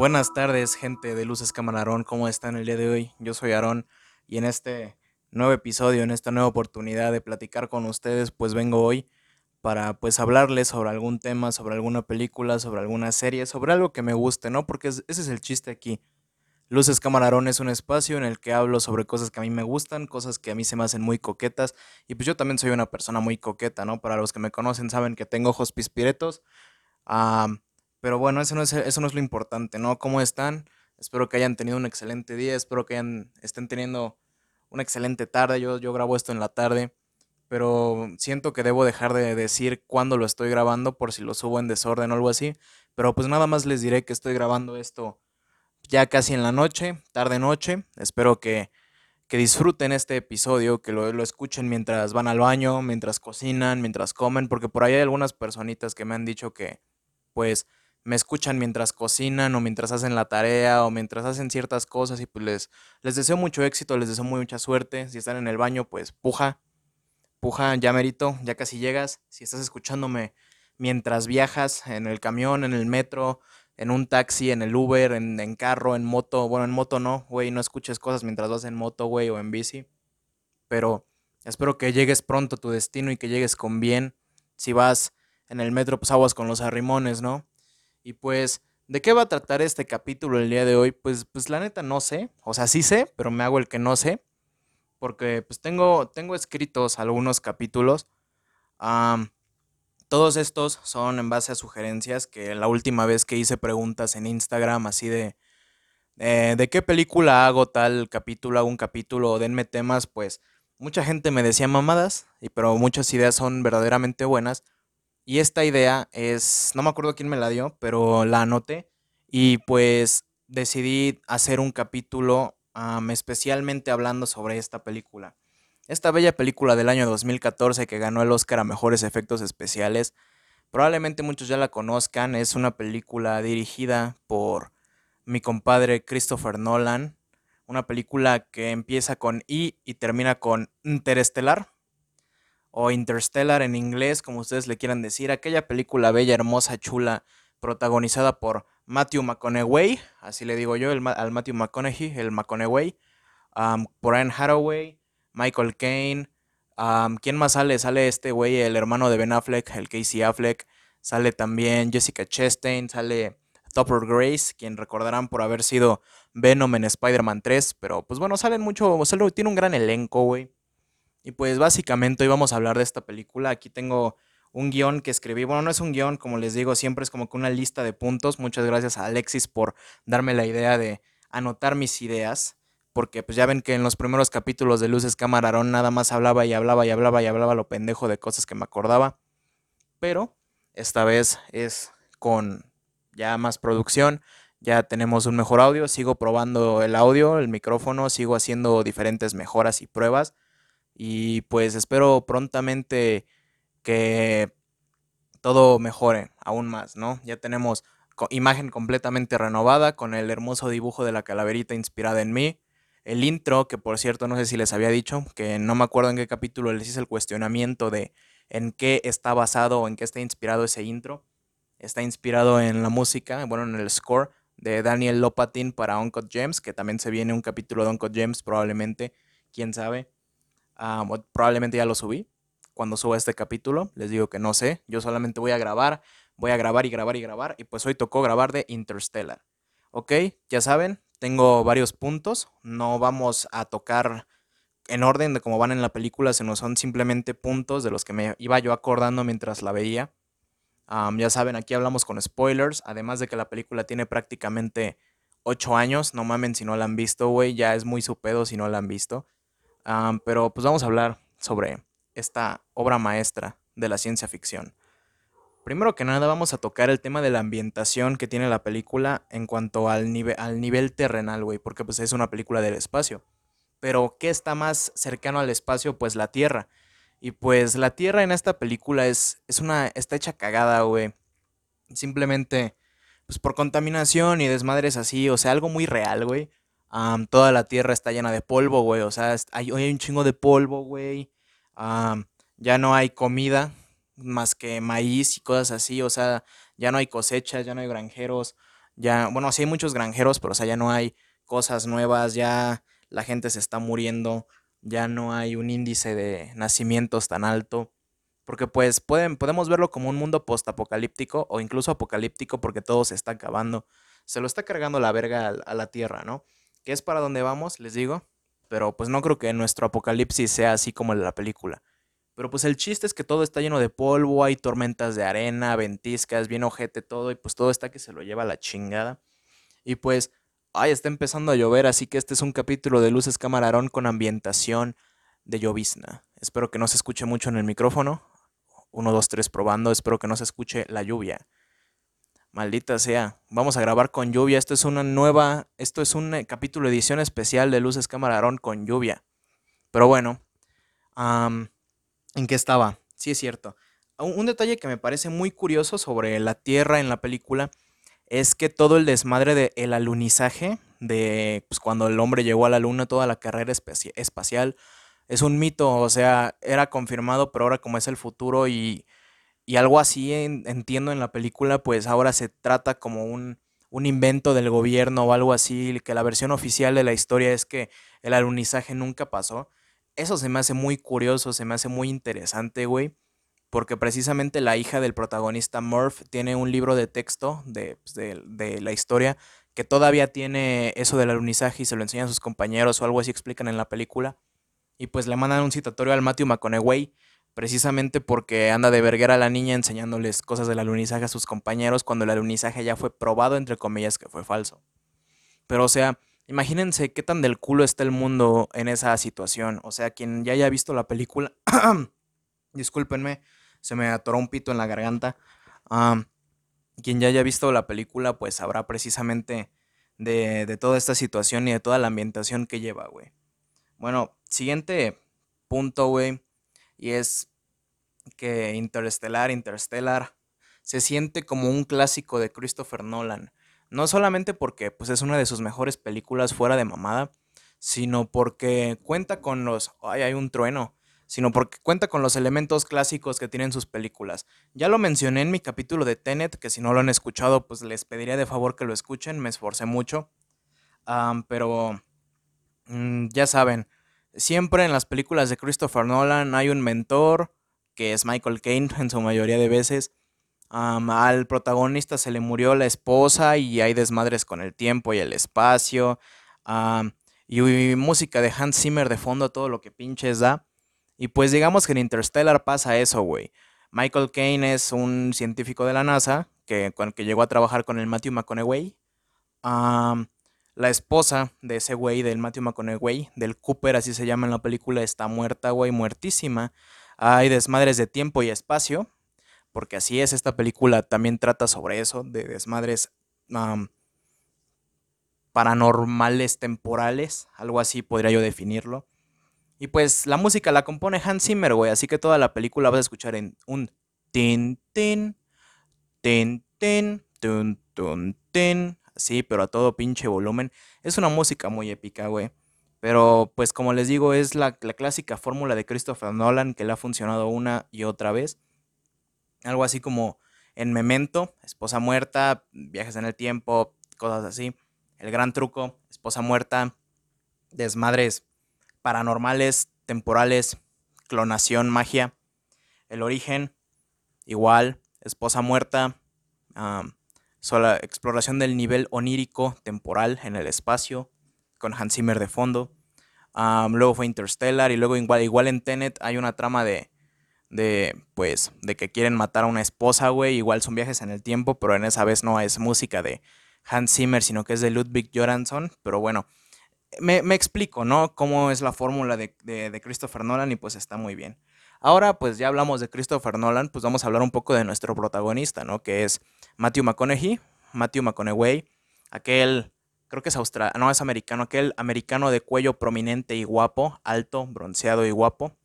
Buenas tardes, gente de Luces Camarón, ¿cómo están el día de hoy? Yo soy Aarón y en este nuevo episodio, en esta nueva oportunidad de platicar con ustedes, pues vengo hoy para pues hablarles sobre algún tema, sobre alguna película, sobre alguna serie, sobre algo que me guste, ¿no? Porque ese es el chiste aquí. Luces Camarón es un espacio en el que hablo sobre cosas que a mí me gustan, cosas que a mí se me hacen muy coquetas y pues yo también soy una persona muy coqueta, ¿no? Para los que me conocen saben que tengo ojos pispiretos. Pero bueno, eso no es, eso no es lo importante, ¿no? ¿Cómo están? Espero que hayan tenido un excelente día, espero que hayan, estén teniendo una excelente tarde. Yo, yo grabo esto en la tarde, pero siento que debo dejar de decir cuándo lo estoy grabando por si lo subo en desorden o algo así. Pero pues nada más les diré que estoy grabando esto ya casi en la noche, tarde-noche. Espero que, que disfruten este episodio, que lo, lo, escuchen mientras van al baño, mientras cocinan, mientras comen, porque por ahí hay algunas personitas que me han dicho que, pues, me escuchan mientras cocinan o mientras hacen la tarea o mientras hacen ciertas cosas y pues les, les deseo mucho éxito, les deseo mucha suerte. Si están en el baño, pues puja, puja, ya merito, ya casi llegas. Si estás escuchándome mientras viajas en el camión, en el metro, en un taxi, en el Uber, en, en carro, en moto, bueno, en moto no, güey, no escuches cosas mientras vas en moto, güey, o en bici. Pero espero que llegues pronto a tu destino y que llegues con bien. Si vas en el metro, pues aguas con los arrimones, ¿no? Y pues, ¿de qué va a tratar este capítulo el día de hoy? Pues, pues la neta no sé. O sea, sí sé, pero me hago el que no sé. Porque pues tengo, tengo escritos algunos capítulos. todos estos son en base a sugerencias que la última vez que hice preguntas en Instagram así de... ¿De qué película hago tal capítulo, hago un capítulo, denme temas? Pues mucha gente me decía mamadas, y, pero muchas ideas son verdaderamente buenas. Y esta idea es, no me acuerdo quién me la dio, pero la anoté y pues decidí hacer un capítulo especialmente hablando sobre esta película. Esta bella película del año 2014 que ganó el Oscar a Mejores Efectos Especiales, probablemente muchos ya la conozcan, es una película dirigida por mi compadre Christopher Nolan, una película que empieza con I y termina con Interestelar, o Interstellar en inglés, como ustedes le quieran decir, aquella película bella, hermosa, chula, protagonizada por Matthew McConaughey, así le digo yo, al Matthew McConaughey, el McConaughey, por Hathaway, Michael Caine, ¿quién más sale? Sale este güey, el hermano de Ben Affleck, el Casey Affleck, sale también Jessica Chastain, sale Topper Grace, quien recordarán por haber sido Venom en Spider-Man 3, pero pues bueno, salen mucho, tiene un gran elenco, güey. Y pues básicamente hoy vamos a hablar de esta película. Aquí tengo un guion que escribí. Bueno, no es un guion, como les digo, siempre es como que una lista de puntos. Muchas gracias a Alexis por darme la idea de anotar mis ideas. Porque pues ya ven que en los primeros capítulos de Luces Camarón nada más hablaba y hablaba y hablaba y hablaba lo pendejo de cosas que me acordaba. Pero esta vez es con ya más producción. Ya tenemos un mejor audio. Sigo probando el audio, el micrófono. Sigo haciendo diferentes mejoras y pruebas y pues espero prontamente que todo mejore aún más, ¿no? Ya tenemos imagen completamente renovada con el hermoso dibujo de la calaverita inspirada en mí. El intro, que por cierto no sé si les había dicho, que no me acuerdo en qué capítulo les hice el cuestionamiento de en qué está basado o en qué está inspirado ese intro. Está inspirado en la música, bueno, en el score de Daniel Lopatin para Uncut Gems, que también se viene un capítulo de Uncut Gems probablemente, quién sabe. Ah, probablemente ya lo subí. Cuando suba este capítulo, les digo que no sé. Yo solamente voy a grabar, voy a grabar y grabar y grabar. Y pues hoy tocó grabar de Interstellar. Ok, ya saben, tengo varios puntos. No vamos a tocar en orden de cómo van en la película, sino son simplemente puntos de los que me iba yo acordando mientras la veía. ya saben, aquí hablamos con spoilers, además de que la película tiene prácticamente 8 años, no mamen si no la han visto, güey, ya es muy su pedo si no la han visto pero pues vamos a hablar sobre esta obra maestra de la ciencia ficción. Primero que nada vamos a tocar el tema de la ambientación que tiene la película en cuanto al, nivel al nivel terrenal, güey, porque pues es una película del espacio. Pero ¿qué está más cercano al espacio? Pues la Tierra. Y pues la Tierra en esta película es, es una, está hecha cagada, güey. Simplemente, pues por contaminación y desmadres así, o sea, algo muy real, güey toda la tierra está llena de polvo, güey. O sea, hay, hay un chingo de polvo, güey. ya no hay comida más que maíz y cosas así. O sea, ya no hay cosechas, ya no hay granjeros. Ya, bueno, sí hay muchos granjeros, pero o sea, ya no hay cosas nuevas, ya la gente se está muriendo, ya no hay un índice de nacimientos tan alto. Porque pues pueden, podemos verlo como un mundo postapocalíptico o incluso apocalíptico porque todo se está acabando. Se lo está cargando la verga a, a la Tierra, ¿no? Que es para donde vamos, les digo. Pero pues no creo que nuestro apocalipsis sea así como de la película. Pero pues el chiste es que todo está lleno de polvo, hay tormentas de arena, ventiscas, bien ojete todo, y pues todo está que se lo lleva a la chingada. Y pues, ay, está empezando a llover, así que este es un capítulo de Luces Camarón con ambientación de llovizna. Espero que no se escuche mucho en el micrófono. Uno, dos, tres, probando. Espero que no se escuche la lluvia. Maldita sea. Vamos a grabar con lluvia. Esto es una nueva. Esto es un eh, capítulo edición especial de Luces Camarón con lluvia. Pero bueno. ¿En qué estaba? Sí, es cierto. Un, detalle que me parece muy curioso sobre la Tierra en la película es que todo el desmadre del alunizaje, de pues, cuando el hombre llegó a la Luna, toda la carrera espacial, es un mito, o sea, era confirmado, pero ahora como es el futuro y, y algo así entiendo en la película, pues ahora se trata como un, un invento del gobierno o algo así, que la versión oficial de la historia es que el alunizaje nunca pasó. Eso se me hace muy curioso, se me hace muy interesante, güey. Porque precisamente la hija del protagonista Murph tiene un libro de texto de, pues, de, la historia que todavía tiene eso del alunizaje y se lo enseñan sus compañeros o algo así explican en la película. Y pues le mandan un citatorio al Matthew McConaughey precisamente porque anda de verguera la niña enseñándoles cosas del alunizaje a sus compañeros cuando el alunizaje ya fue probado, entre comillas, que fue falso. Pero o sea, Imagínense qué tan del culo está el mundo en esa situación. O sea, quien ya haya visto la película, discúlpenme, se me atoró un pito en la garganta. quien ya haya visto la película, pues sabrá precisamente de, de toda esta situación y de toda la ambientación que lleva, güey. Bueno, siguiente punto, güey, y es que Interstellar, Interstellar, se siente como un clásico de Christopher Nolan. No solamente porque pues, es una de sus mejores películas fuera de mamada, sino porque cuenta con los... ¡Ay, hay un trueno! Sino porque cuenta con los elementos clásicos que tienen sus películas. Ya lo mencioné en mi capítulo de Tenet, que si no lo han escuchado, pues les pediría de favor que lo escuchen, me esforcé mucho. pero mm, ya saben, siempre en las películas de Christopher Nolan hay un mentor, que es Michael Caine en su mayoría de veces, al protagonista se le murió la esposa y hay desmadres con el tiempo y el espacio. y, música de Hans Zimmer de fondo, todo lo que pinches da. Y pues digamos que en Interstellar pasa eso, güey. Michael Caine es un científico de la NASA que, que llegó a trabajar con el Matthew McConaughey. La esposa de ese güey, del Matthew McConaughey, del Cooper, así se llama en la película, está muerta, güey, muertísima. Hay desmadres de tiempo y espacio porque así es, esta película también trata sobre eso, de desmadres paranormales temporales, algo así podría yo definirlo. Y pues la música la compone Hans Zimmer, güey, así que toda la película vas a escuchar en un tin, tin, tin, tin, tun, tun, tin, así, pero a todo pinche volumen. Es una música muy épica, güey. Pero pues como les digo, es la, la clásica fórmula de Christopher Nolan que le ha funcionado una y otra vez. Algo así como en Memento, esposa muerta, viajes en el tiempo, cosas así. El gran truco, esposa muerta, desmadres paranormales, temporales, clonación, magia. El origen, igual, esposa muerta, sola, exploración del nivel onírico temporal en el espacio, con Hans Zimmer de fondo. luego fue Interstellar y luego igual, igual en Tenet hay una trama de de pues de que quieren matar a una esposa, güey, igual son viajes en el tiempo, pero en esa vez no es música de Hans Zimmer, sino que es de Ludwig Göransson, pero bueno, me, explico, ¿no? Cómo es la fórmula de, de, Christopher Nolan y pues está muy bien. Ahora, pues ya hablamos de Christopher Nolan, pues vamos a hablar un poco de nuestro protagonista, ¿no? Que es Matthew McConaughey, Matthew McConaughey, aquel, creo que es australiano, no es americano, aquel americano de cuello prominente y guapo, alto, bronceado y guapo,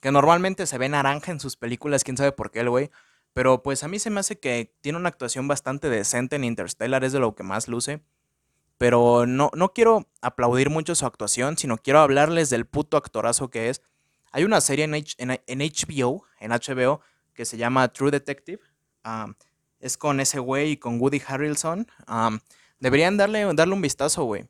que normalmente se ve naranja en sus películas, quién sabe por qué el güey. Pero pues a mí se me hace que tiene una actuación bastante decente en Interstellar, es de lo que más luce. Pero no, no quiero aplaudir mucho su actuación, sino quiero hablarles del puto actorazo que es. Hay una serie en, HBO, en HBO, que se llama True Detective. es con ese güey y con Woody Harrelson. Deberían darle, darle un vistazo, güey.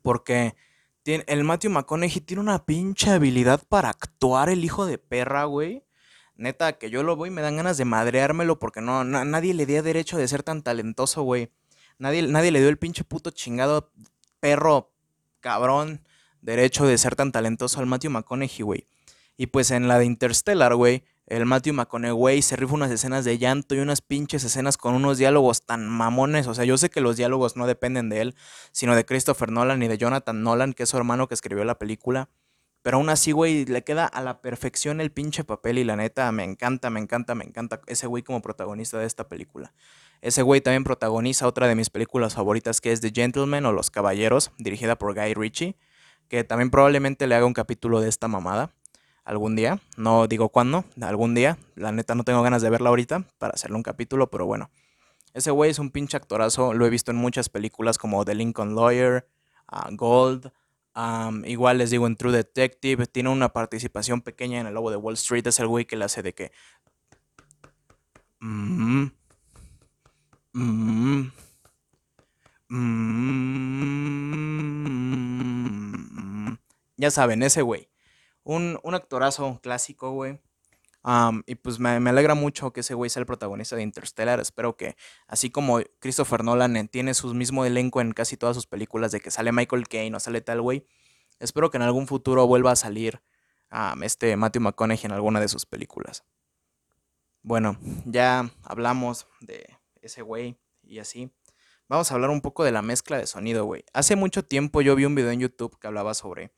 Porque tiene, el Matthew McConaughey tiene una pinche habilidad para actuar el hijo de perra, güey. Neta, que yo lo voy y me dan ganas de madreármelo porque no, nadie le dio derecho de ser tan talentoso, güey. Nadie, nadie le dio el pinche puto chingado perro cabrón derecho de ser tan talentoso al Matthew McConaughey, güey. Y pues en la de Interstellar, güey, el Matthew McConaughey se rifa unas escenas de llanto y unas pinches escenas con unos diálogos tan mamones. O sea, yo sé que los diálogos no dependen de él, sino de Christopher Nolan y de Jonathan Nolan, que es su hermano que escribió la película. Pero aún así, güey, le queda a la perfección el pinche papel y la neta, me encanta, me encanta, me encanta ese güey como protagonista de esta película. Ese güey también protagoniza otra de mis películas favoritas que es The Gentleman o Los Caballeros, dirigida por Guy Ritchie, que también probablemente le haga un capítulo de esta mamada algún día. No digo cuándo, algún día. La neta no tengo ganas de verla ahorita para hacerle un capítulo, pero bueno. Ese güey es un pinche actorazo. Lo he visto en muchas películas como The Lincoln Lawyer, ah, Gold. igual les digo en True Detective. Tiene una participación pequeña en El Lobo de Wall Street. Es el güey que le hace de que. Mm, mm, mm, ya saben, ese güey un, un actorazo clásico, güey. y pues me, alegra mucho que ese güey sea el protagonista de Interstellar. Espero que, así como Christopher Nolan tiene su mismo elenco en casi todas sus películas, de que sale Michael Caine o sale tal güey, espero que en algún futuro vuelva a salir este Matthew McConaughey en alguna de sus películas. Bueno, ya hablamos de ese güey y así. Vamos a hablar un poco de la mezcla de sonido, güey. Hace mucho tiempo yo vi un video en YouTube que hablaba sobre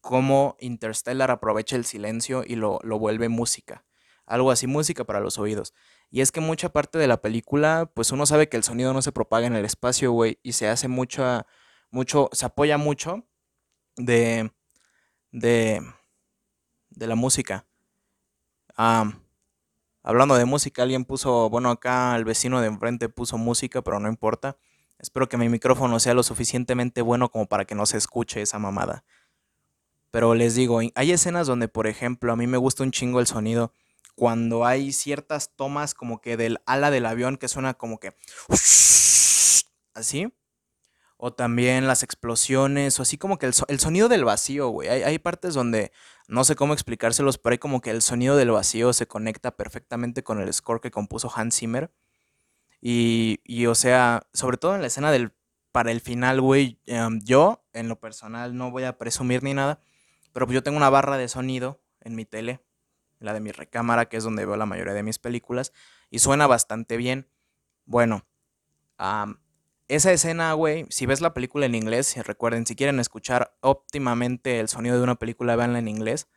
cómo Interstellar aprovecha el silencio y lo, vuelve música. Algo así, música para los oídos. Y es que mucha parte de la película, pues uno sabe que el sonido no se propaga en el espacio, güey, y se hace mucha, mucho, se apoya mucho de, de, de la música. hablando de música, alguien puso, bueno, acá el vecino de enfrente puso música, pero no importa. Espero que mi micrófono sea lo suficientemente bueno como para que no se escuche esa mamada. Pero les digo, hay escenas donde, por ejemplo, a mí me gusta un chingo el sonido cuando hay ciertas tomas como que del ala del avión que suena como que así. O también las explosiones, o así como que el, sonido del vacío, güey. Hay, partes donde no sé cómo explicárselos, pero hay como que el sonido del vacío se conecta perfectamente con el score que compuso Hans Zimmer. Y, y o sea, sobre todo en la escena del para el final, güey, em, yo en lo personal no voy a presumir ni nada, pero pues yo tengo una barra de sonido en mi tele, la de mi recámara, que es donde veo la mayoría de mis películas, y suena bastante bien. Bueno, esa escena, güey, si ves la película en inglés, recuerden, si quieren escuchar óptimamente el sonido de una película, véanla en inglés.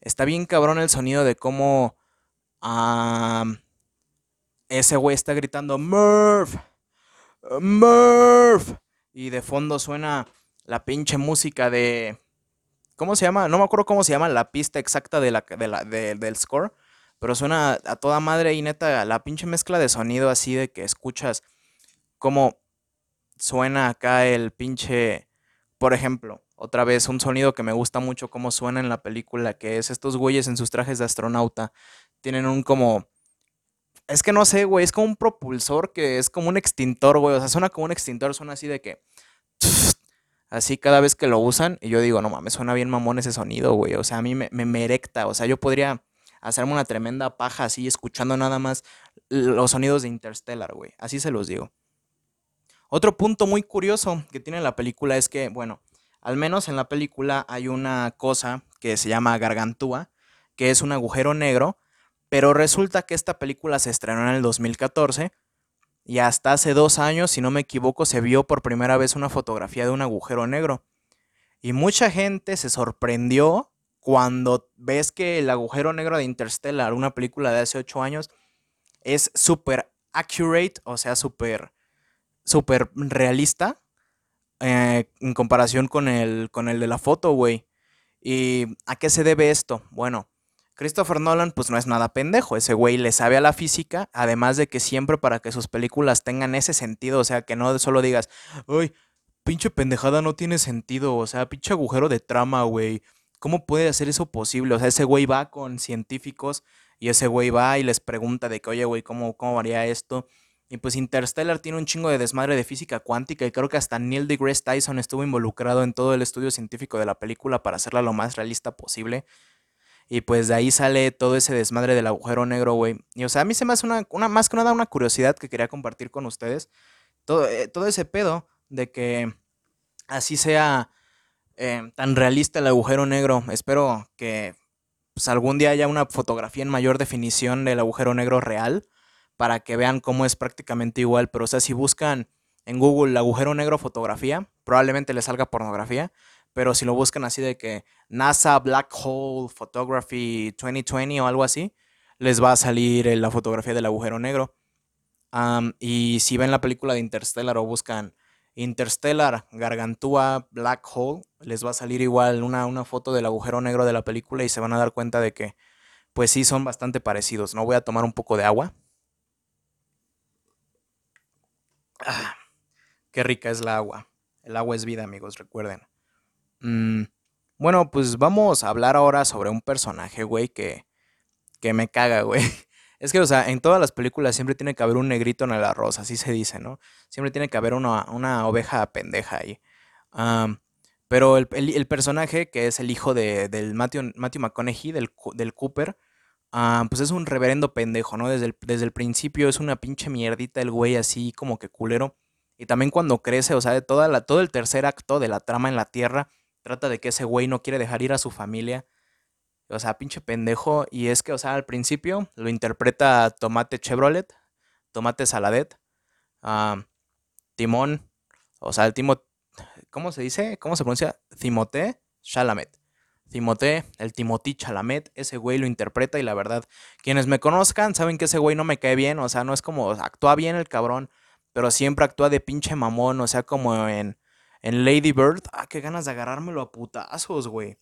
está bien cabrón el sonido de cómo ese güey está gritando Murph, Murph, y de fondo suena la pinche música de ¿Cómo se llama? No me acuerdo cómo se llama la pista exacta de la, del score. Pero suena a toda madre y neta la pinche mezcla de sonido así de que escuchas cómo suena acá el pinche. Por ejemplo, otra vez un sonido que me gusta mucho cómo suena en la película, que es estos güeyes en sus trajes de astronauta. Tienen un como. Es que no sé, güey, es como un propulsor que es como un extintor, güey. O sea, suena como un extintor, suena así de que así cada vez que lo usan. Y yo digo, no mames, suena bien mamón ese sonido, güey. O sea, a mí me, me, erecta. O sea, yo podría hacerme una tremenda paja así, escuchando nada más los sonidos de Interstellar, güey. Así se los digo. Otro punto muy curioso que tiene la película es que, bueno, al menos en la película hay una cosa que se llama gargantúa, que es un agujero negro, pero resulta que esta película se estrenó en el 2014 y hasta hace dos años, si no me equivoco, se vio por primera vez una fotografía de un agujero negro. Y mucha gente se sorprendió cuando ves que el agujero negro de Interstellar, una película de hace ocho años, es súper accurate, o sea, súper súper realista eh, en comparación con el, con el de la foto, güey. ¿Y a qué se debe esto? Bueno, Christopher Nolan pues no es nada pendejo, ese güey le sabe a la física, además de que siempre para que sus películas tengan ese sentido, o sea, que no solo digas, uy, pinche pendejada no tiene sentido, o sea, pinche agujero de trama, güey. ¿Cómo puede hacer eso posible? O sea, ese güey va con científicos y ese güey va y les pregunta de que, oye, güey, ¿cómo, ¿cómo haría esto? Y pues Interstellar tiene un chingo de desmadre de física cuántica y creo que hasta Neil deGrasse Tyson estuvo involucrado en todo el estudio científico de la película para hacerla lo más realista posible. Y pues de ahí sale todo ese desmadre del agujero negro, güey. Y o sea, a mí se me hace una, una más que nada una curiosidad que quería compartir con ustedes. Todo, eh, todo ese pedo de que así sea eh, tan realista el agujero negro. Espero que pues, algún día haya una fotografía en mayor definición del agujero negro real para que vean cómo es prácticamente igual. Pero o sea, si buscan en Google agujero negro fotografía, probablemente les salga pornografía. Pero si lo buscan así de que NASA Black Hole Photography 2020 o algo así, les va a salir la fotografía del agujero negro. y si ven la película de Interstellar o buscan Interstellar Gargantúa Black Hole, les va a salir igual una, una foto del agujero negro de la película y se van a dar cuenta de que, pues sí, son bastante parecidos. No voy a tomar un poco de agua. Ah, qué rica es la agua. El agua es vida, amigos, recuerden. Mm, bueno, pues vamos a hablar ahora sobre un personaje, güey, que, que me caga, güey. Es que, o sea, en todas las películas siempre tiene que haber un negrito en el arroz, así se dice, ¿no? Siempre tiene que haber una, una oveja pendeja ahí. pero el, personaje, que es el hijo de, del Matthew, McConaughey, del, del Cooper, pues es un reverendo pendejo, ¿no? Desde el, desde el principio es una pinche mierdita el güey así como que culero. Y también cuando crece, o sea, de toda la, todo el tercer acto de la trama en la Tierra, trata de que ese güey no quiere dejar ir a su familia o sea, pinche pendejo. Y es que, o sea, al principio lo interpreta Tomate Chevrolet, Tomate Saladet, Timón, o sea, el Timo, ¿cómo se dice? ¿Cómo se pronuncia? Timote Chalamet. Timote, el Timotí Chalamet, ese güey lo interpreta y la verdad, quienes me conozcan saben que ese güey no me cae bien, o sea, no es como, actúa bien el cabrón, pero siempre actúa de pinche mamón, o sea, como en, en Lady Bird, ah, qué ganas de agarrármelo a putazos, güey.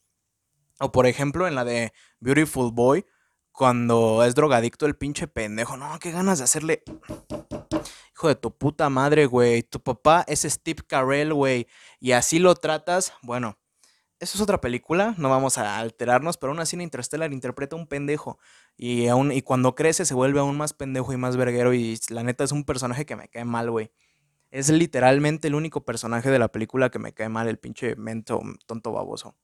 O por ejemplo en la de Beautiful Boy, cuando es drogadicto el pinche pendejo. No, qué ganas de hacerle... Hijo de tu puta madre, güey. Tu papá es Steve Carell, güey. Y así lo tratas. Bueno, eso es otra película. No vamos a alterarnos. Pero aún así en Interstellar interpreta un pendejo. Y, aún, y cuando crece se vuelve aún más pendejo y más verguero. Y la neta es un personaje que me cae mal, güey. Es literalmente el único personaje de la película que me cae mal, el pinche mento tonto baboso.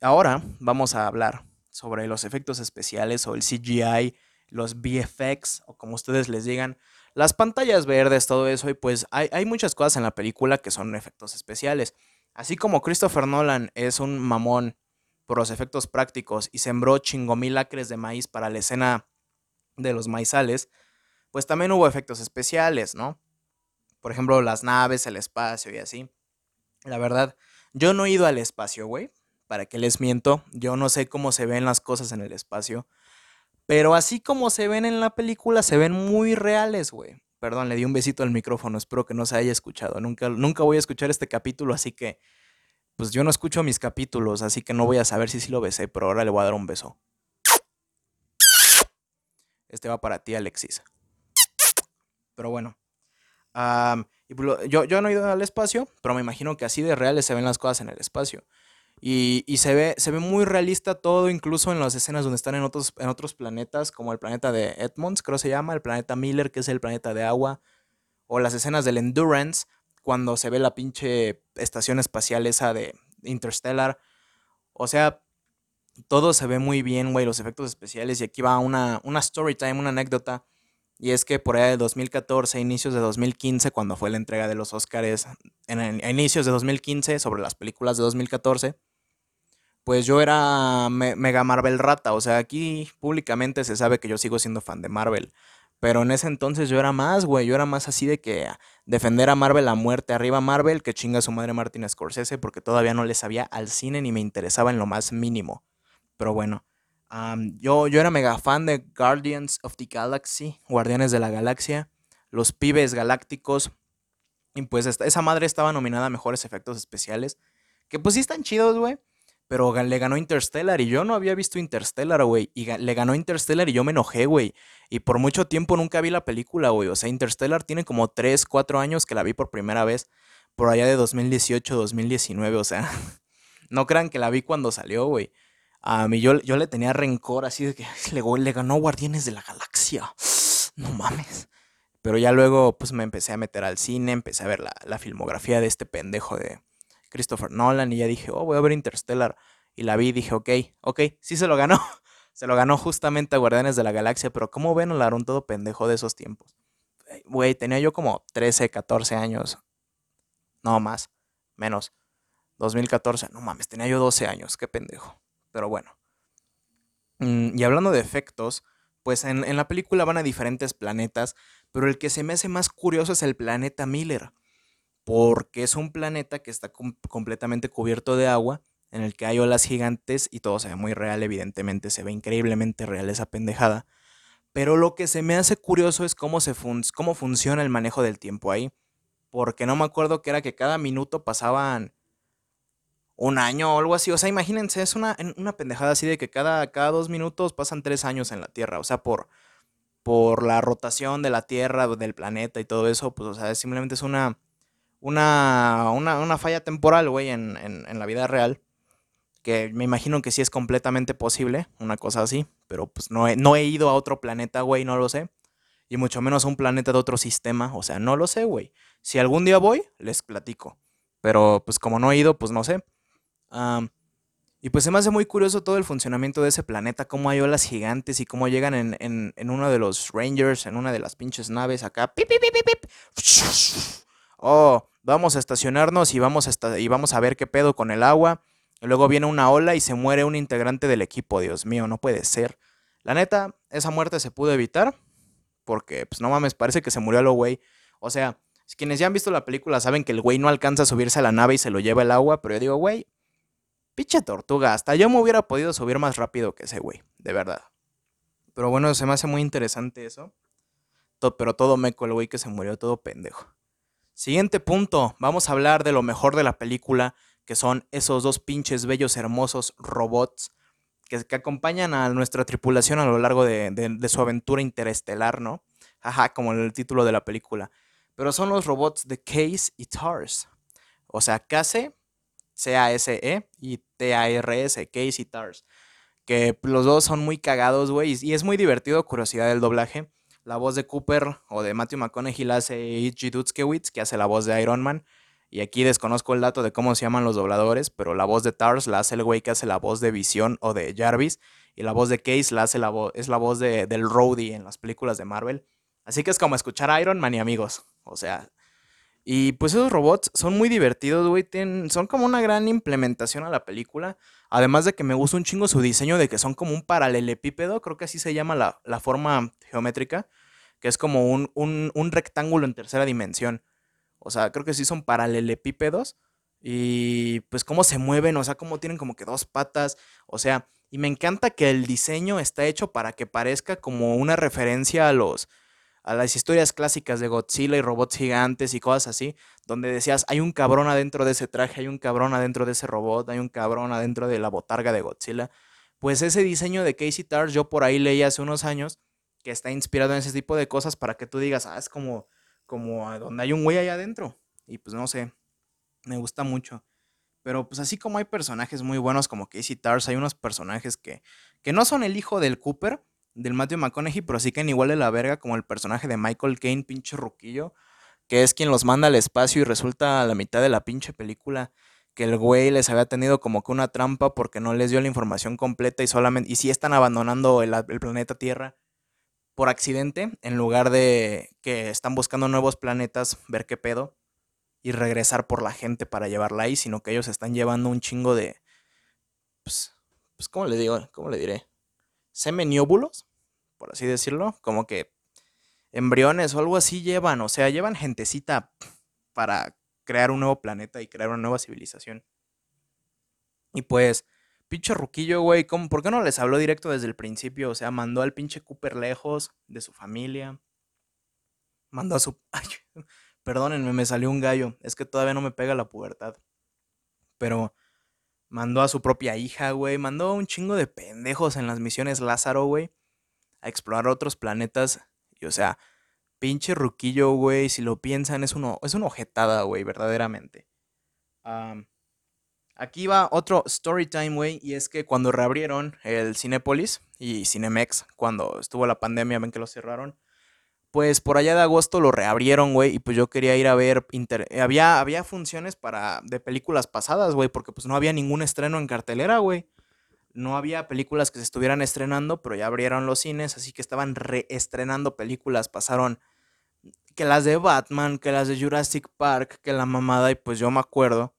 Ahora vamos a hablar sobre los efectos especiales o el CGI, los VFX o como ustedes les digan, las pantallas verdes, todo eso, y pues hay, muchas cosas en la película que son efectos especiales. Así como Christopher Nolan es un mamón por los efectos prácticos y sembró chingomil acres de maíz para la escena de los maizales, pues también hubo efectos especiales, ¿no? Por ejemplo, las naves, el espacio y así. La verdad, yo no he ido al espacio, güey. ¿Para qué les miento? Yo no sé cómo se ven las cosas en el espacio. Pero así como se ven en la película, se ven muy reales, güey. Perdón, le di un besito al micrófono, espero que no se haya escuchado. Nunca, nunca voy a escuchar este capítulo, así que, pues yo no escucho mis capítulos, así que no voy a saber si sí lo besé, pero ahora le voy a dar un beso. Este va para ti, Alexis. Pero bueno. Pues yo, yo no he ido al espacio, pero me imagino que así de reales se ven las cosas en el espacio. Y, se, ve, se ve muy realista todo, incluso en las escenas donde están en otros, en otros planetas, como el planeta de Edmonds, creo se llama, el planeta Miller, que es el planeta de agua, o las escenas del Endurance, cuando se ve la pinche estación espacial esa de Interstellar. O sea, todo se ve muy bien, güey, los efectos especiales. Y aquí va una, una story time, una anécdota. Y es que por ahí de 2014, inicios de 2015, cuando fue la entrega de los Oscars, en, a inicios de 2015, sobre las películas de 2014, pues yo era mega Marvel rata. O sea, aquí públicamente se sabe que yo sigo siendo fan de Marvel. Pero en ese entonces yo era más, güey. Yo era más así de que defender a Marvel a muerte. Arriba Marvel, que chinga su madre Martin Scorsese, porque todavía no le sabía al cine ni me interesaba en lo más mínimo. Pero bueno, yo, yo era mega fan de Guardians of the Galaxy, Guardianes de la Galaxia, Los Pibes Galácticos. Y pues esa madre estaba nominada a mejores efectos especiales. Que pues sí están chidos, güey. Pero le ganó Interstellar y yo no había visto Interstellar, güey. Y le ganó Interstellar y yo me enojé, güey. Y por mucho tiempo nunca vi la película, güey. O sea, Interstellar tiene como 3, 4 años que la vi por primera vez. Por allá de 2018, 2019. O sea, no crean que la vi cuando salió, güey. A mí yo, yo le tenía rencor así de que le, ganó Guardianes de la Galaxia. No mames. Pero ya luego, pues me empecé a meter al cine, empecé a ver la, filmografía de este pendejo de Christopher Nolan y ya dije, oh, voy a ver Interstellar. Y la vi y dije, ok, ok, sí se lo ganó. se lo ganó justamente a Guardianes de la Galaxia, pero ¿cómo ven un todo pendejo de esos tiempos? Güey, tenía yo como 13, 14 años. No más, menos. 2014, no mames, tenía yo 12 años, qué pendejo. Pero bueno. Mm, y hablando de efectos, pues en, la película van a diferentes planetas, pero el que se me hace más curioso es el planeta Miller, porque es un planeta que está completamente cubierto de agua, en el que hay olas gigantes y todo se ve muy real, evidentemente se ve increíblemente real esa pendejada. Pero lo que se me hace curioso es cómo, se cómo funciona el manejo del tiempo ahí. Porque no me acuerdo que era que cada minuto pasaban un año o algo así. O sea, imagínense, es una, una pendejada así de que cada, cada dos minutos pasan tres años en la Tierra. O sea, por, por la rotación de la Tierra, del planeta y todo eso, pues, o sea, simplemente es una, una, una, falla temporal, güey, en, en, la vida real. Que me imagino que sí es completamente posible, una cosa así. Pero pues no he, no he ido a otro planeta, güey, no lo sé. Y mucho menos a un planeta de otro sistema. O sea, no lo sé, güey. Si algún día voy, les platico. Pero pues como no he ido, pues no sé y pues se me hace muy curioso todo el funcionamiento de ese planeta, cómo hay olas gigantes y cómo llegan en, uno de los Rangers, en una de las pinches naves acá. Oh, vamos a estacionarnos y vamos a, y vamos a ver qué pedo con el agua. Y luego viene una ola y se muere un integrante del equipo. Dios mío, no puede ser. La neta, esa muerte se pudo evitar. Porque, pues no mames, parece que se murió a lo güey. O sea, quienes ya han visto la película saben que el güey no alcanza a subirse a la nave y se lo lleva el agua. Pero yo digo, güey, Pinche tortuga, hasta yo me hubiera podido subir más rápido que ese güey, de verdad. Pero bueno, se me hace muy interesante eso. pero todo meco el güey que se murió, todo pendejo. Siguiente punto, vamos a hablar de lo mejor de la película, que son esos dos pinches bellos hermosos robots que, acompañan a nuestra tripulación a lo largo de, de, su aventura interestelar, ¿no? Ajá, como el título de la película. Pero son los robots de Case y Tars. O sea, Case C-A-S-E y T-A-R-S, Casey Tars. Que los dos son muy cagados, güey. Y es muy divertido, curiosidad del doblaje. La voz de Cooper o de Matthew McConaughey la hace Itchy Dutskewitz, que hace la voz de Iron Man. Y aquí desconozco el dato de cómo se llaman los dobladores, pero la voz de Tars la hace el güey que hace la voz de Visión o de Jarvis. Y la voz de Case la hace la es la voz de, del Rhodey en las películas de Marvel. Así que es como escuchar a Iron Man y amigos. O sea, y pues esos robots son muy divertidos, güey. Son como una gran implementación a la película. Además de que me gusta un chingo su diseño de que son como un paralelepípedo, creo que así se llama la, forma geométrica, que es como un, un, rectángulo en tercera dimensión. O sea, creo que sí son paralelepípedos. Y pues cómo se mueven, o sea, cómo tienen como que dos patas. O sea, y me encanta que el diseño está hecho para que parezca como una referencia a los a las historias clásicas de Godzilla y robots gigantes y cosas así, donde decías, hay un cabrón adentro de ese traje, hay un cabrón adentro de ese robot, hay un cabrón adentro de la botarga de Godzilla. Pues ese diseño de Casey Tars yo por ahí leí hace unos años que está inspirado en ese tipo de cosas para que tú digas, ah, es como, como donde hay un güey ahí adentro. Y pues no sé, me gusta mucho. Pero pues así como hay personajes muy buenos como Casey Tars, hay unos personajes que, que no son el hijo del Cooper, del Matthew McConaughey, pero sí que igual de la verga como el personaje de Michael Caine, pinche ruquillo, que es quien los manda al espacio y resulta a la mitad de la pinche película que el güey les había tenido como que una trampa porque no les dio la información completa y solamente, y sí están abandonando el, el planeta Tierra por accidente, en lugar de que están buscando nuevos planetas, ver qué pedo, y regresar por la gente para llevarla ahí, sino que ellos están llevando un chingo de, pues, pues ¿cómo le digo? ¿Cómo le diré? Semenióbulos, por así decirlo, como que embriones o algo así llevan, o sea, llevan gentecita para crear un nuevo planeta y crear una nueva civilización. Y pues, pinche ruquillo, güey, ¿por qué no les habló directo desde el principio? O sea, mandó al pinche Cooper lejos de su familia. Mandó a su... Perdónenme, me salió un gallo. Es que todavía no me pega la pubertad. Pero Mandó a su propia hija, güey. Mandó a un chingo de pendejos en las misiones Lázaro, güey. A explorar otros planetas. Y o sea, pinche ruquillo, güey. Si lo piensan, es, uno, es una ojetada, güey, verdaderamente. aquí va otro story time, güey. Y es que cuando reabrieron el Cinepolis y Cinemex, cuando estuvo la pandemia, ven que lo cerraron. Pues por allá de agosto lo reabrieron, güey, y pues yo quería ir a ver, había, había funciones para, de películas pasadas, güey, porque pues no había ningún estreno en cartelera, güey. No había películas que se estuvieran estrenando, pero ya abrieron los cines, así que estaban reestrenando películas, pasaron que las de Batman, que las de Jurassic Park, que la mamada, y pues yo me acuerdo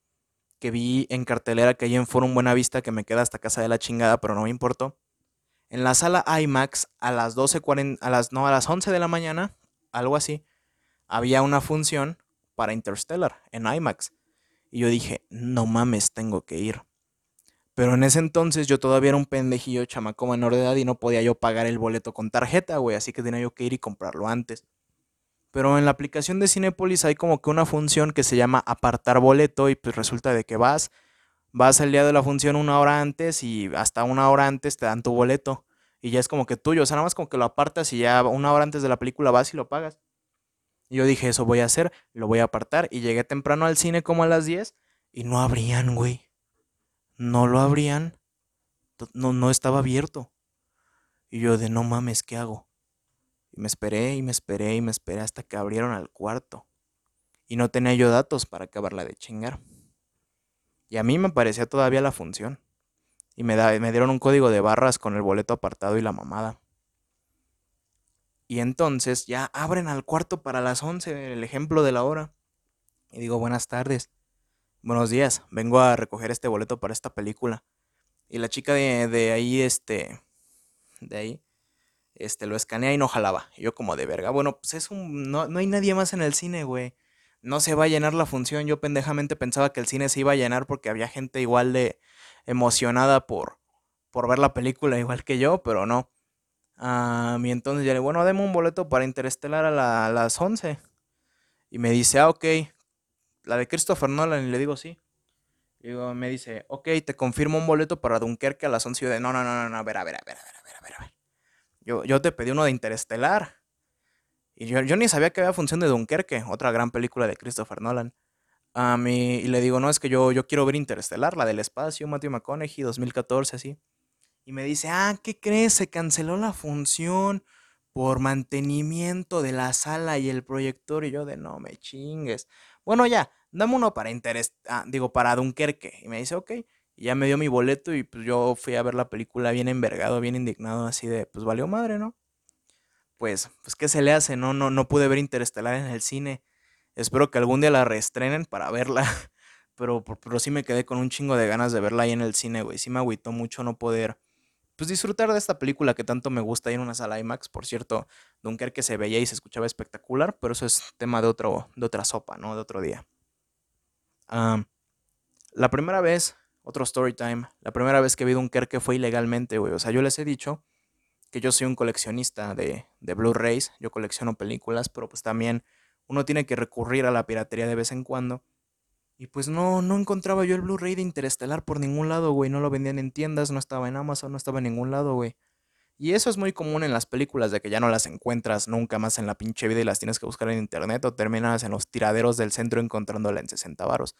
que vi en cartelera que hay en Forum Buena Vista, que me queda hasta casa de la chingada, pero no me importó en la sala IMAX a las 12.40, a las, no, a las 11 de la mañana, algo así, había una función para Interstellar en IMAX. Y yo dije, no mames, tengo que ir. Pero en ese entonces yo todavía era un pendejillo chamaco menor de edad y no podía yo pagar el boleto con tarjeta, güey, así que tenía yo que ir y comprarlo antes. Pero en la aplicación de Cinepolis hay como que una función que se llama apartar boleto y pues resulta de que vas vas el día de la función una hora antes y hasta una hora antes te dan tu boleto. Y ya es como que tuyo, o sea, nada más como que lo apartas y ya una hora antes de la película vas y lo pagas. Y yo dije, eso voy a hacer, lo voy a apartar. Y llegué temprano al cine como a las 10 y no abrían, güey. No lo abrían. No, no estaba abierto. Y yo de no mames, ¿qué hago? Y me esperé y me esperé y me esperé hasta que abrieron al cuarto. Y no tenía yo datos para acabarla de chingar. Y a mí me parecía todavía la función. Y me, da, me dieron un código de barras con el boleto apartado y la mamada. Y entonces ya abren al cuarto para las 11, el ejemplo de la hora. Y digo, buenas tardes. Buenos días, vengo a recoger este boleto para esta película. Y la chica de, de ahí, este, de ahí, este, lo escanea y no jalaba. Y yo como de verga, bueno, pues es un, no, no hay nadie más en el cine, güey no se va a llenar la función. Yo pendejamente pensaba que el cine se iba a llenar porque había gente igual de emocionada por, por ver la película igual que yo, pero no. Ah, y entonces ya le bueno, deme un boleto para Interestelar a, las 11. Y me dice, ah, ok. La de Christopher Nolan. Y le digo, sí. Y me dice, ok, te confirmo un boleto para Dunkerque a las 11. Y yo de, no, no, no, no, a ver, a ver, a ver, a ver, a ver, a ver. Yo, yo te pedí uno de Interestelar. Y yo, ni sabía que había función de Dunkerque, otra gran película de Christopher Nolan. A mí, y le digo, no, es que yo, yo quiero ver Interestelar, la del espacio, Matthew McConaughey, 2014, así. Y me dice, ah, ¿qué crees? Se canceló la función por mantenimiento de la sala y el proyector. Y yo de, no me chingues. Bueno, ya, dame uno para interés, ah, digo, para Dunkerque. Y me dice, ok. Y ya me dio mi boleto y pues yo fui a ver la película bien envergado, bien indignado, así de, pues valió madre, ¿no? Pues, pues, ¿qué se le hace? No, no, no pude ver Interestelar en el cine. Espero que algún día la reestrenen para verla. Pero, pero sí me quedé con un chingo de ganas de verla ahí en el cine, güey. Sí me agüitó mucho no poder, pues, disfrutar de esta película que tanto me gusta ahí en una sala IMAX. Por cierto, que se veía y se escuchaba espectacular, pero eso es tema de, otro, de otra sopa, ¿no? De otro día. la primera vez, otro story time, la primera vez que vi Dunkerque fue ilegalmente, güey. O sea, yo les he dicho que yo soy un coleccionista de, de Blu-rays, yo colecciono películas, pero pues también uno tiene que recurrir a la piratería de vez en cuando. Y pues no, no encontraba yo el Blu-ray de Interestelar por ningún lado, güey. No lo vendían en tiendas, no estaba en Amazon, no estaba en ningún lado, güey. Y eso es muy común en las películas de que ya no las encuentras nunca más en la pinche vida y las tienes que buscar en internet o terminas en los tiraderos del centro encontrándola en 60 varos.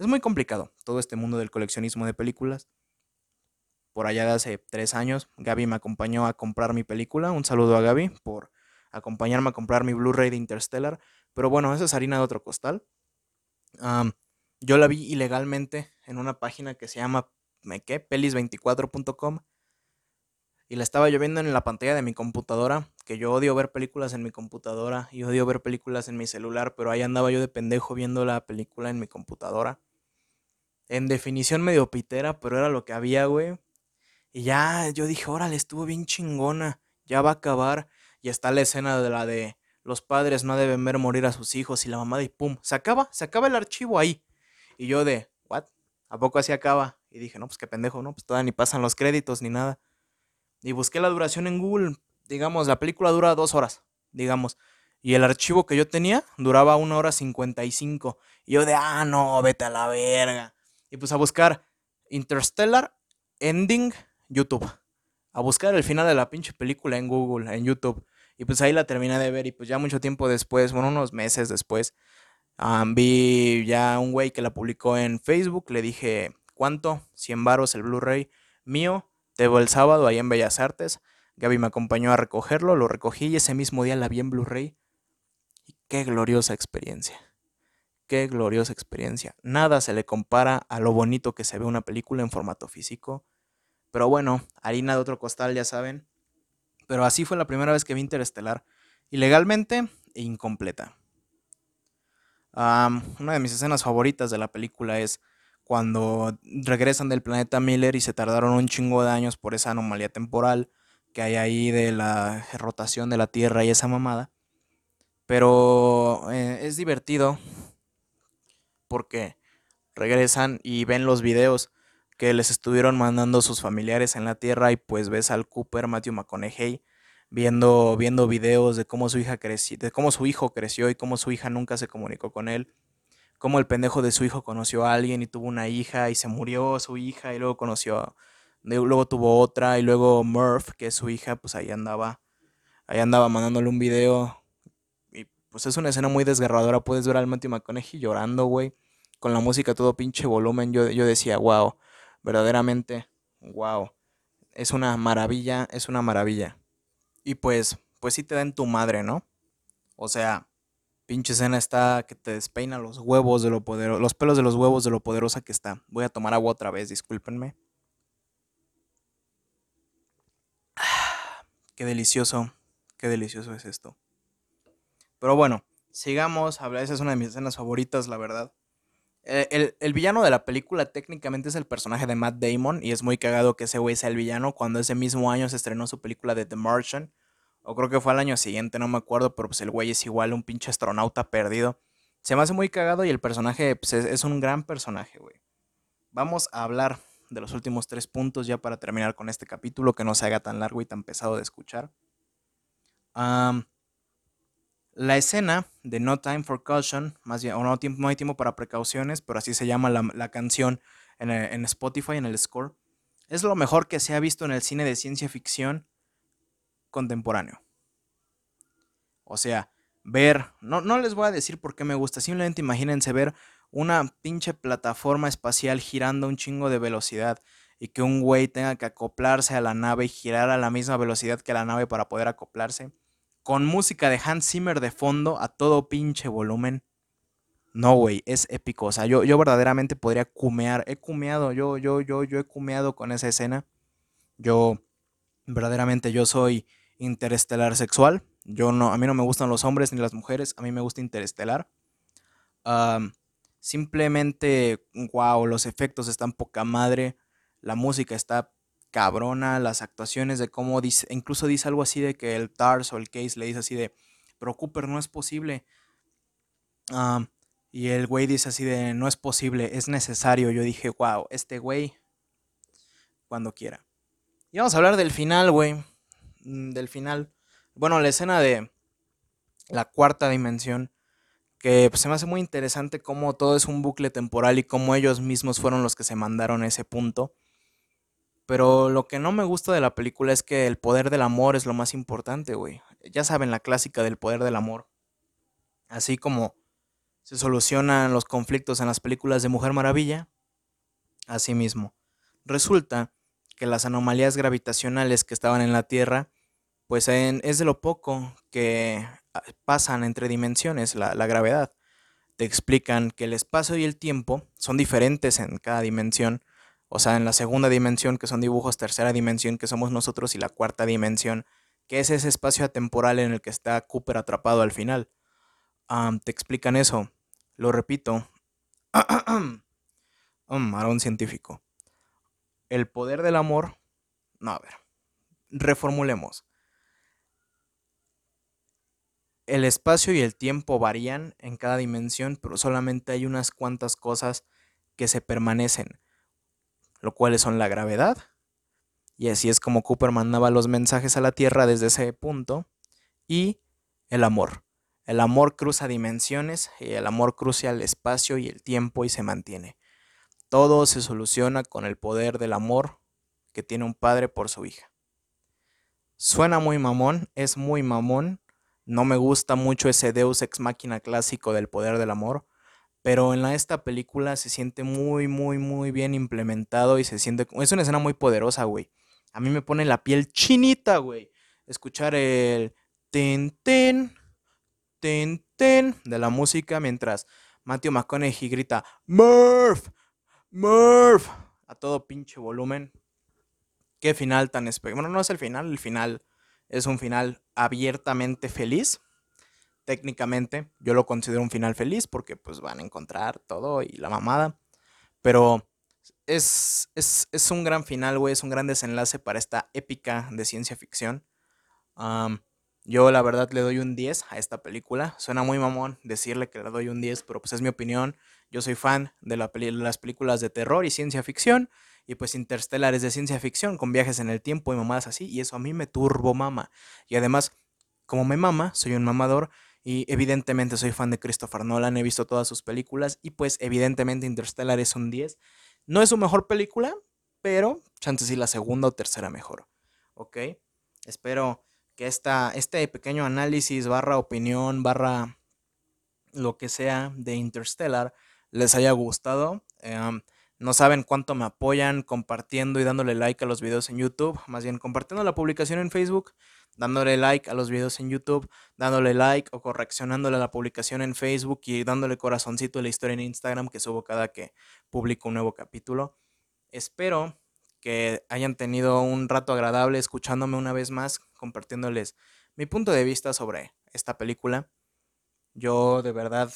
Es muy complicado todo este mundo del coleccionismo de películas por allá de hace tres años. Gaby me acompañó a comprar mi película. Un saludo a Gaby por acompañarme a comprar mi Blu-ray de Interstellar. Pero bueno, esa es harina de otro costal. yo la vi ilegalmente en una página que se llama ¿me qué? pelis24.com. Y la estaba yo viendo en la pantalla de mi computadora, que yo odio ver películas en mi computadora y odio ver películas en mi celular, pero ahí andaba yo de pendejo viendo la película en mi computadora. En definición medio pitera, pero era lo que había, güey. Y ya yo dije, órale, estuvo bien chingona, ya va a acabar. Y está la escena de la de los padres no deben ver morir a sus hijos y la mamá y pum, se acaba, se acaba el archivo ahí. Y yo de, ¿what? ¿A poco así acaba? Y dije, no, pues qué pendejo, ¿no? Pues todavía ni pasan los créditos ni nada. Y busqué la duración en Google. Digamos, la película dura dos horas, digamos. Y el archivo que yo tenía duraba una hora cincuenta y cinco. Y yo de, ah, no, vete a la verga. Y pues a buscar Interstellar Ending YouTube. A buscar el final de la pinche película en Google, en YouTube. Y pues ahí la terminé de ver y pues ya mucho tiempo después, bueno, unos meses después, vi ya un güey que la publicó en Facebook. Le dije, ¿cuánto? 100 varos el Blu-ray mío. Te el sábado ahí en Bellas Artes. Gaby me acompañó a recogerlo, lo recogí y ese mismo día la vi en Blu-ray. Y qué gloriosa experiencia. Qué gloriosa experiencia. Nada se le compara a lo bonito que se ve una película en formato físico. Pero bueno, harina de otro costal, ya saben. Pero así fue la primera vez que vi Interestelar. Ilegalmente e incompleta. una de mis escenas favoritas de la película es cuando regresan del planeta Miller y se tardaron un chingo de años por esa anomalía temporal que hay ahí de la rotación de la Tierra y esa mamada. Pero eh, es divertido porque regresan y ven los videos que les estuvieron mandando sus familiares en la Tierra y pues ves al Cooper Matthew McConaughey viendo, viendo videos de cómo su hija creció, de cómo su hijo creció y cómo su hija nunca se comunicó con él cómo el pendejo de su hijo conoció a alguien y tuvo una hija y se murió su hija y luego conoció, luego tuvo otra y luego Murph, que es su hija, pues ahí andaba, ahí andaba mandándole un video y pues es una escena muy desgarradora, puedes ver al Matthew McConaughey llorando, güey, con la música todo pinche volumen, yo, yo decía, wow, verdaderamente, wow, es una maravilla, es una maravilla. Y pues, pues sí te da en tu madre, ¿no? O sea, Pinche escena está que te despeina los huevos de lo poderoso, los pelos de los huevos de lo poderosa que está. Voy a tomar agua otra vez, discúlpenme. qué delicioso, qué delicioso es esto. Pero bueno, sigamos. Esa es una de mis escenas favoritas, la verdad. Eh, el, el, villano de la película técnicamente es el personaje de Matt Damon y es muy cagado que ese güey sea el villano cuando ese mismo año se estrenó su película de The Martian o creo que fue al año siguiente, no me acuerdo, pero pues el güey es igual un pinche astronauta perdido. Se me hace muy cagado y el personaje pues, es, un gran personaje, güey. Vamos a hablar de los últimos tres puntos ya para terminar con este capítulo, que no se haga tan largo y tan pesado de escuchar. La escena de No Time for Caution, más bien, o no, no hay tiempo para precauciones, pero así se llama la, canción en, en Spotify, en el score, es lo mejor que se ha visto en el cine de ciencia ficción contemporáneo. O sea, ver, no, no les voy a decir por qué me gusta, simplemente imagínense ver una pinche plataforma espacial girando un chingo de velocidad y que un güey tenga que acoplarse a la nave y girar a la misma velocidad que la nave para poder acoplarse. Con música de Hans Zimmer de fondo a todo pinche volumen. No, güey, es épico. O sea, yo, yo verdaderamente podría cumear. He cumeado, yo, yo, yo, yo he cumeado con esa escena. Yo, verdaderamente, yo soy interestelar sexual. Yo no, a mí no me gustan los hombres ni las mujeres, a mí me gusta interestelar. simplemente, wow, los efectos están poca madre, la música está cabrona, las actuaciones de cómo dice, incluso dice algo así de que el TARS o el Case le dice así de, pero Cooper no es posible. y el güey dice así de, no es posible, es necesario. Yo dije, wow, este güey, cuando quiera. Y vamos a hablar del final, güey. Mm, del final. Bueno, la escena de la cuarta dimensión, que pues, se me hace muy interesante cómo todo es un bucle temporal y cómo ellos mismos fueron los que se mandaron a ese punto. Pero lo que no me gusta de la película es que el poder del amor es lo más importante, güey. Ya saben la clásica del poder del amor. Así como se solucionan los conflictos en las películas de Mujer Maravilla, así mismo. Resulta que las anomalías gravitacionales que estaban en la Tierra, pues es de lo poco que ah, pasan entre dimensiones, la, la gravedad. Te explican que el espacio y el tiempo son diferentes en cada dimensión, o sea, en la segunda dimensión, que son dibujos, tercera dimensión, que somos nosotros, y la cuarta dimensión, que es ese espacio atemporal en el que está Cooper atrapado al final. te explican eso. Lo repito. um, ahora un científico el poder del amor. No, a ver. Reformulemos. El espacio y el tiempo varían en cada dimensión, pero solamente hay unas cuantas cosas que se permanecen, lo cual son la gravedad, y así es como Cooper mandaba los mensajes a la Tierra desde ese punto, y el amor. El amor cruza dimensiones y el amor cruza el espacio y el tiempo y se mantiene. Todo se soluciona con el poder del amor que tiene un padre por su hija. Suena muy mamón, es muy mamón. No me gusta mucho ese Deus ex máquina clásico del poder del amor, pero en esta película se siente muy, muy, muy bien implementado y se siente. Es una escena muy poderosa, güey. A mí me pone la piel chinita, güey. Escuchar el ten ten, ten ten de la música mientras Matthew McConaughey grita Murph, Murph a todo pinche volumen. Qué final tan espectacular. Bueno, no es el final, el final es un final abiertamente feliz. Técnicamente, yo lo considero un final feliz porque pues van a encontrar todo y la mamada. Pero es, es, un gran final, güey. Es un gran desenlace para esta épica de ciencia ficción. yo la verdad le doy un 10 a esta película. Suena muy mamón decirle que le doy un 10, pero pues es mi opinión. Yo soy fan de, la las películas de terror y ciencia ficción. Y pues Interstellar es de ciencia ficción con viajes en el tiempo y mamadas así. Y eso a mí me turbo mama. Y además, como me mama, soy un mamador. Y evidentemente soy fan de Christopher Nolan, he visto todas sus películas. Y pues evidentemente Interstellar es un 10. No es su mejor película, pero chances sí la segunda o tercera mejor. ¿Ok? Espero que esta, este pequeño análisis barra opinión barra lo que sea de Interstellar les haya gustado. Em, no saben cuánto me apoyan compartiendo y dándole like a los videos en YouTube. Más bien compartiendo la publicación en Facebook, dándole like a los videos en YouTube, dándole like o correccionándole a la publicación en Facebook y dándole corazoncito a la historia en Instagram que subo cada que publico un nuevo capítulo. Espero que hayan tenido un rato agradable escuchándome una vez más, compartiéndoles mi punto de vista sobre esta película. Yo de verdad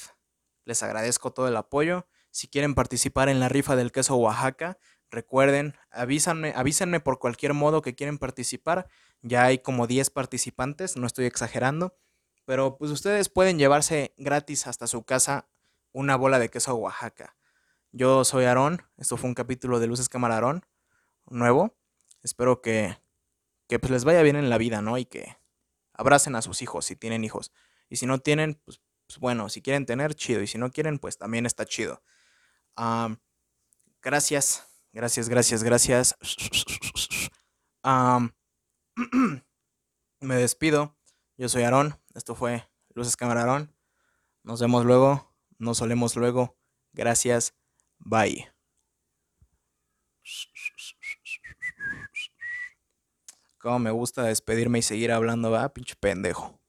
les agradezco todo el apoyo. Si quieren participar en la rifa del queso Oaxaca, recuerden, avísanme, avísenme por cualquier modo que quieren participar. Ya hay como 10 participantes, no estoy exagerando. Pero pues ustedes pueden llevarse gratis hasta su casa una bola de queso Oaxaca. Yo soy Aarón, esto fue un capítulo de Luces Cámara Aarón, nuevo. Espero que, que pues les vaya bien en la vida, ¿no? Y que abracen a sus hijos si tienen hijos. Y si no tienen, pues, pues bueno, si quieren tener, chido. Y si no quieren, pues también está chido. gracias, gracias, gracias, gracias. me despido. Yo soy Aarón. Esto fue Luces Cámara Aarón. Nos vemos luego. Nos solemos luego. Gracias. Bye. Como me gusta despedirme y seguir hablando, va, pinche pendejo.